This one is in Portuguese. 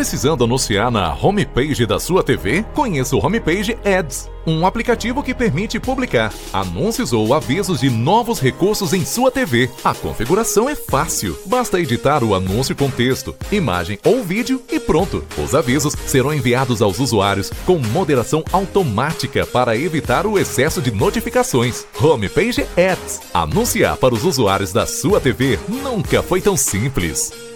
Precisando anunciar na homepage da sua TV? Conheça o Homepage Ads, um aplicativo que permite publicar anúncios ou avisos de novos recursos em sua TV. A configuração é fácil. Basta editar o anúncio com texto, imagem ou vídeo e pronto. Os avisos serão enviados aos usuários com moderação automática para evitar o excesso de notificações. Homepage Ads. Anunciar para os usuários da sua TV nunca foi tão simples.